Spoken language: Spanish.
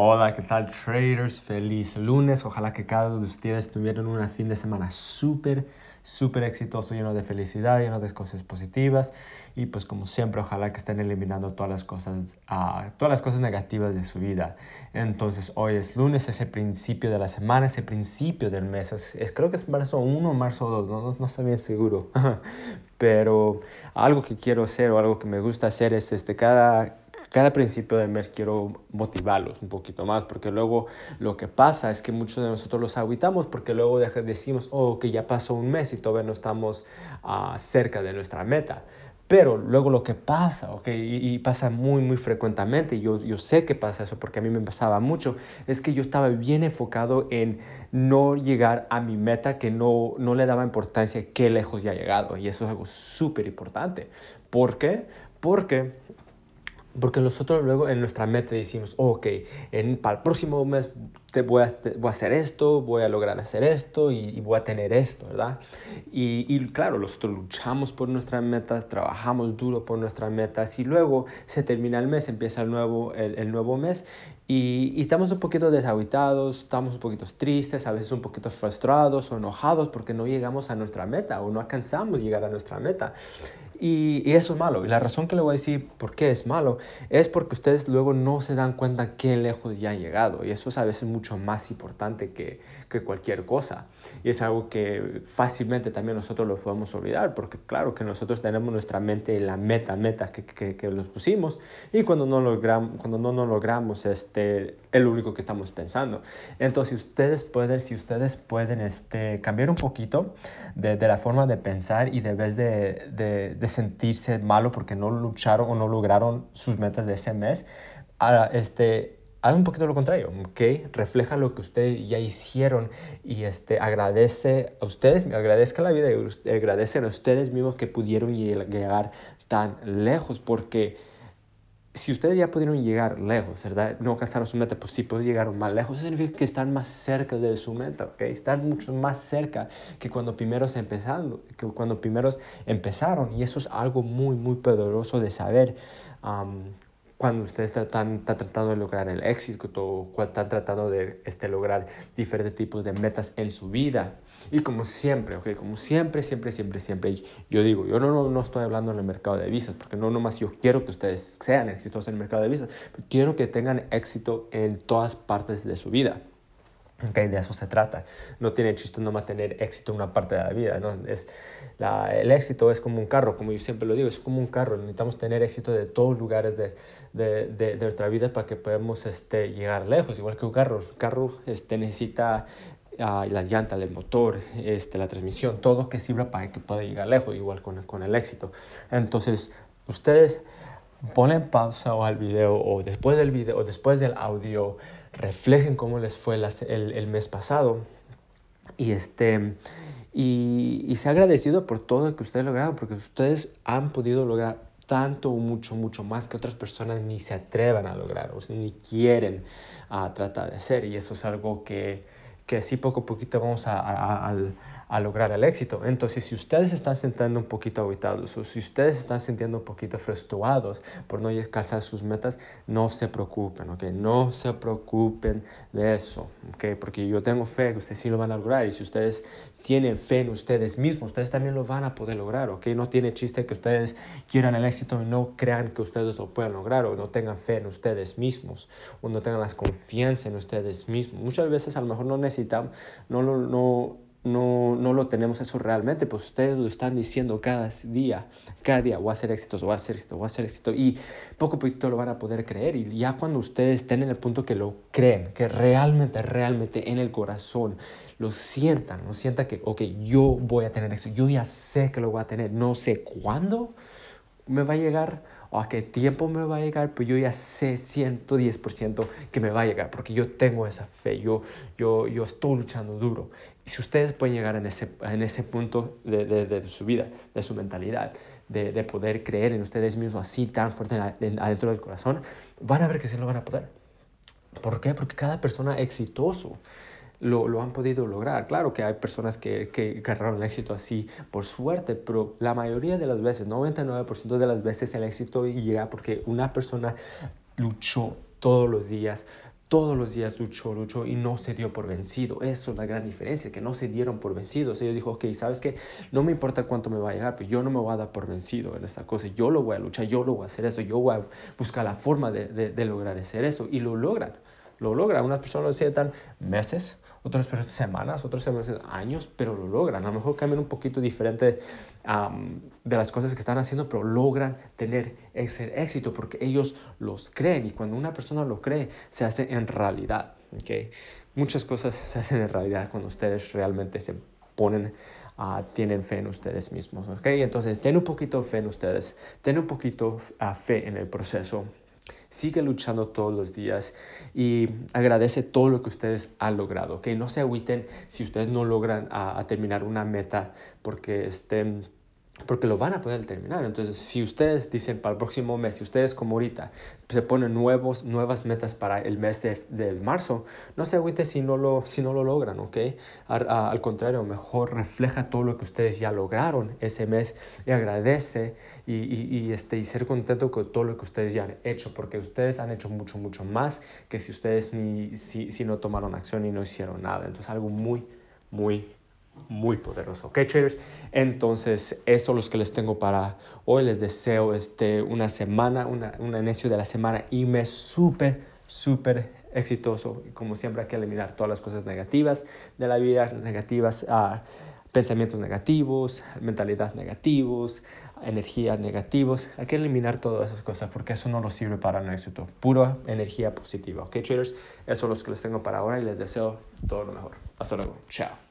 Hola, ¿qué tal traders? Feliz lunes. Ojalá que cada uno de ustedes tuvieran un fin de semana súper, súper exitoso, lleno de felicidad, lleno de cosas positivas. Y pues como siempre, ojalá que estén eliminando todas las cosas, uh, todas las cosas negativas de su vida. Entonces, hoy es lunes, es el principio de la semana, es el principio del mes. Es, creo que es marzo 1 o marzo 2, no, no, no estoy bien seguro. Pero algo que quiero hacer o algo que me gusta hacer es este, cada cada principio del mes quiero motivarlos un poquito más, porque luego lo que pasa es que muchos de nosotros los aguitamos porque luego decimos, oh, que ya pasó un mes y todavía no estamos uh, cerca de nuestra meta. Pero luego lo que pasa, ¿ok? Y, pasa muy, muy frecuentemente, y yo, yo sé que pasa eso porque a mí me pasaba mucho, es que yo estaba bien enfocado en no llegar a mi meta, que no, no le daba importancia qué lejos ya he llegado. Y eso es algo súper importante. ¿Por qué? Porque porque nosotros luego en nuestra meta decimos, ok, en, para el próximo mes te voy, a, voy a hacer esto, voy a lograr hacer esto y, voy a tener esto, ¿verdad? Y, y, claro, nosotros luchamos por nuestras metas, trabajamos duro por nuestras metas y luego se termina el mes, empieza el nuevo, el, el nuevo mes y, y, estamos un poquito desahuitados, estamos un poquito tristes, a veces un poquito frustrados o enojados porque no llegamos a nuestra meta o no alcanzamos llegar a nuestra meta. Y, y, eso es malo. Y la razón que le voy a decir por qué es malo es porque ustedes luego no se dan cuenta qué lejos ya han llegado. Y eso es a veces mucho más importante que, que cualquier cosa. Y es algo que fácilmente también nosotros lo podemos olvidar, porque claro que nosotros tenemos nuestra mente en la meta, meta que, que, que los pusimos. Y cuando no, logramos, cuando no, no logramos, este, es lo único que estamos pensando. Entonces, ustedes pueden, si ustedes pueden este, cambiar un poquito de, de la forma de pensar y de vez de, de, de sentirse malo porque no lucharon o no lograron sus metas de ese mes, a, este, haz un poquito lo contrario, ¿ok? Refleja lo que ustedes ya hicieron y este, agradece a ustedes, agradezca la vida y agradecen a ustedes mismos que pudieron llegar tan lejos porque si ustedes ya pudieron llegar lejos, ¿verdad? No alcanzaron su meta, pues sí pueden llegar más lejos. Eso significa que están más cerca de su meta, ¿ok? Están mucho más cerca que cuando primeros empezaron, que cuando primeros empezaron. Y eso es algo muy, muy poderoso de saber. Um, cuando ustedes están, están, tratando de lograr el éxito o están tratando de este, lograr diferentes tipos de metas en su vida. Y como siempre, ¿ok? Como siempre, siempre, siempre, siempre, yo digo, yo no, no, estoy hablando en el mercado de visas, porque no nomás yo quiero que ustedes sean exitosos en el mercado de visas, quiero que tengan éxito en todas partes de su vida. Okay, de eso se trata. No tiene chiste nomás tener éxito en una parte de la vida. ¿no? Es la, el éxito es como un carro, como yo siempre lo digo, es como un carro. Necesitamos tener éxito de todos lugares de, de, de, de nuestra vida para que podamos este, llegar lejos. Igual que un carro. Un carro este, necesita uh, la llanta, el motor, este, la transmisión, todo que sirva para que pueda llegar lejos, igual con, con el éxito. Entonces, ustedes ponen pausa al video o después del video o después del audio reflejen cómo les fue el, el, mes pasado y, este, y, y sea agradecido por todo lo que ustedes lograron, porque ustedes han podido lograr tanto, mucho, mucho más que otras personas ni se atrevan a lograr o ni quieren uh, tratar de hacer. Y eso es algo que, que sí poco a poquito vamos a, a, lograr el éxito. Entonces, si ustedes están sintiendo un poquito aguitados o si ustedes están sintiendo un poquito frustrados por no alcanzar sus metas, no se preocupen, ¿ok? No se preocupen de eso, ¿ok? Porque yo tengo fe que ustedes sí lo van a lograr y si ustedes tienen fe en ustedes mismos, ustedes también lo van a poder lograr, ¿ok? No tiene chiste que ustedes quieran el éxito y no crean que ustedes lo puedan lograr o no tengan fe en ustedes mismos o no tengan la confianza en ustedes mismos. Muchas veces a lo mejor no necesitamos, no, no, no no, no lo tenemos eso realmente, pues ustedes lo están diciendo cada día, cada día, voy a hacer éxito, voy a hacer éxito, voy a hacer éxito, y poco a poquito lo van a poder creer, y ya cuando ustedes estén en el punto que lo creen, que realmente, realmente en el corazón lo sientan, lo sientan que, ok, yo voy a tener éxito, yo ya sé que lo voy a tener, no sé cuándo me va a llegar, a qué tiempo me va a llegar, pues yo ya sé 110% que me va a llegar, porque yo tengo esa fe, yo, yo, yo estoy luchando duro. Y si ustedes pueden llegar en ese, en ese punto de, de, de su vida, de su mentalidad, de, de, poder creer en ustedes mismos así tan fuerte adentro del corazón, van a ver que sí lo van a poder. ¿Por qué? Porque cada persona exitoso lo, lo, han podido lograr. Claro que hay personas que, que agarraron el éxito así por suerte, pero la mayoría de las veces, 99% de las veces el éxito llega porque una persona luchó todos los días todos los días luchó, luchó y no se dio por vencido. Eso es la gran diferencia, que no se dieron por vencidos. Ellos dijo, ok, ¿sabes qué? No me importa cuánto me va a llegar, pero yo no me voy a dar por vencido en esta cosa. Yo lo voy a luchar, yo lo voy a hacer eso, yo voy a buscar la forma de, de, lograr hacer eso. Y lo logran, lo logran. Unas personas lo sientan meses, otras personas semanas, otras semanas años, pero lo logran. A lo mejor cambian un poquito diferente de las cosas que están haciendo, pero logran tener ese éxito porque ellos los creen y cuando una persona lo cree, se hace en realidad. ¿okay? Muchas cosas se hacen en realidad cuando ustedes realmente se ponen Uh, tienen fe en ustedes mismos, ¿ok? Entonces, ten un poquito de fe en ustedes, ten un poquito uh, fe en el proceso sigue luchando todos los días y agradece todo lo que ustedes han logrado, que no se agüiten si ustedes no logran terminar una meta porque estén porque lo van a poder terminar. Entonces, si ustedes dicen para el próximo mes, si ustedes como ahorita se ponen nuevos, nuevas metas para el mes de, marzo, no se agüite si no lo, si no lo logran, ¿ok? Al, contrario, mejor refleja todo lo que ustedes ya lograron ese mes y agradece y, y, este, y ser contento con todo lo que ustedes ya han hecho, porque ustedes han hecho mucho, mucho más que si ustedes ni, si, si no tomaron acción y no hicieron nada. Entonces, algo muy, muy muy poderoso. ¿Ok, traders? Entonces, eso es lo que les tengo para hoy. Les deseo este, una semana, una, un inicio de la semana y mes súper, súper exitoso. Como siempre, hay que eliminar todas las cosas negativas de la vida, negativas, pensamientos negativos, mentalidad negativos, energías negativos. Hay que eliminar todas esas cosas porque eso no nos sirve para un éxito. Pura energía positiva. ¿Ok, traders? Eso es lo que les tengo para ahora y les deseo todo lo mejor. Hasta luego. Chao.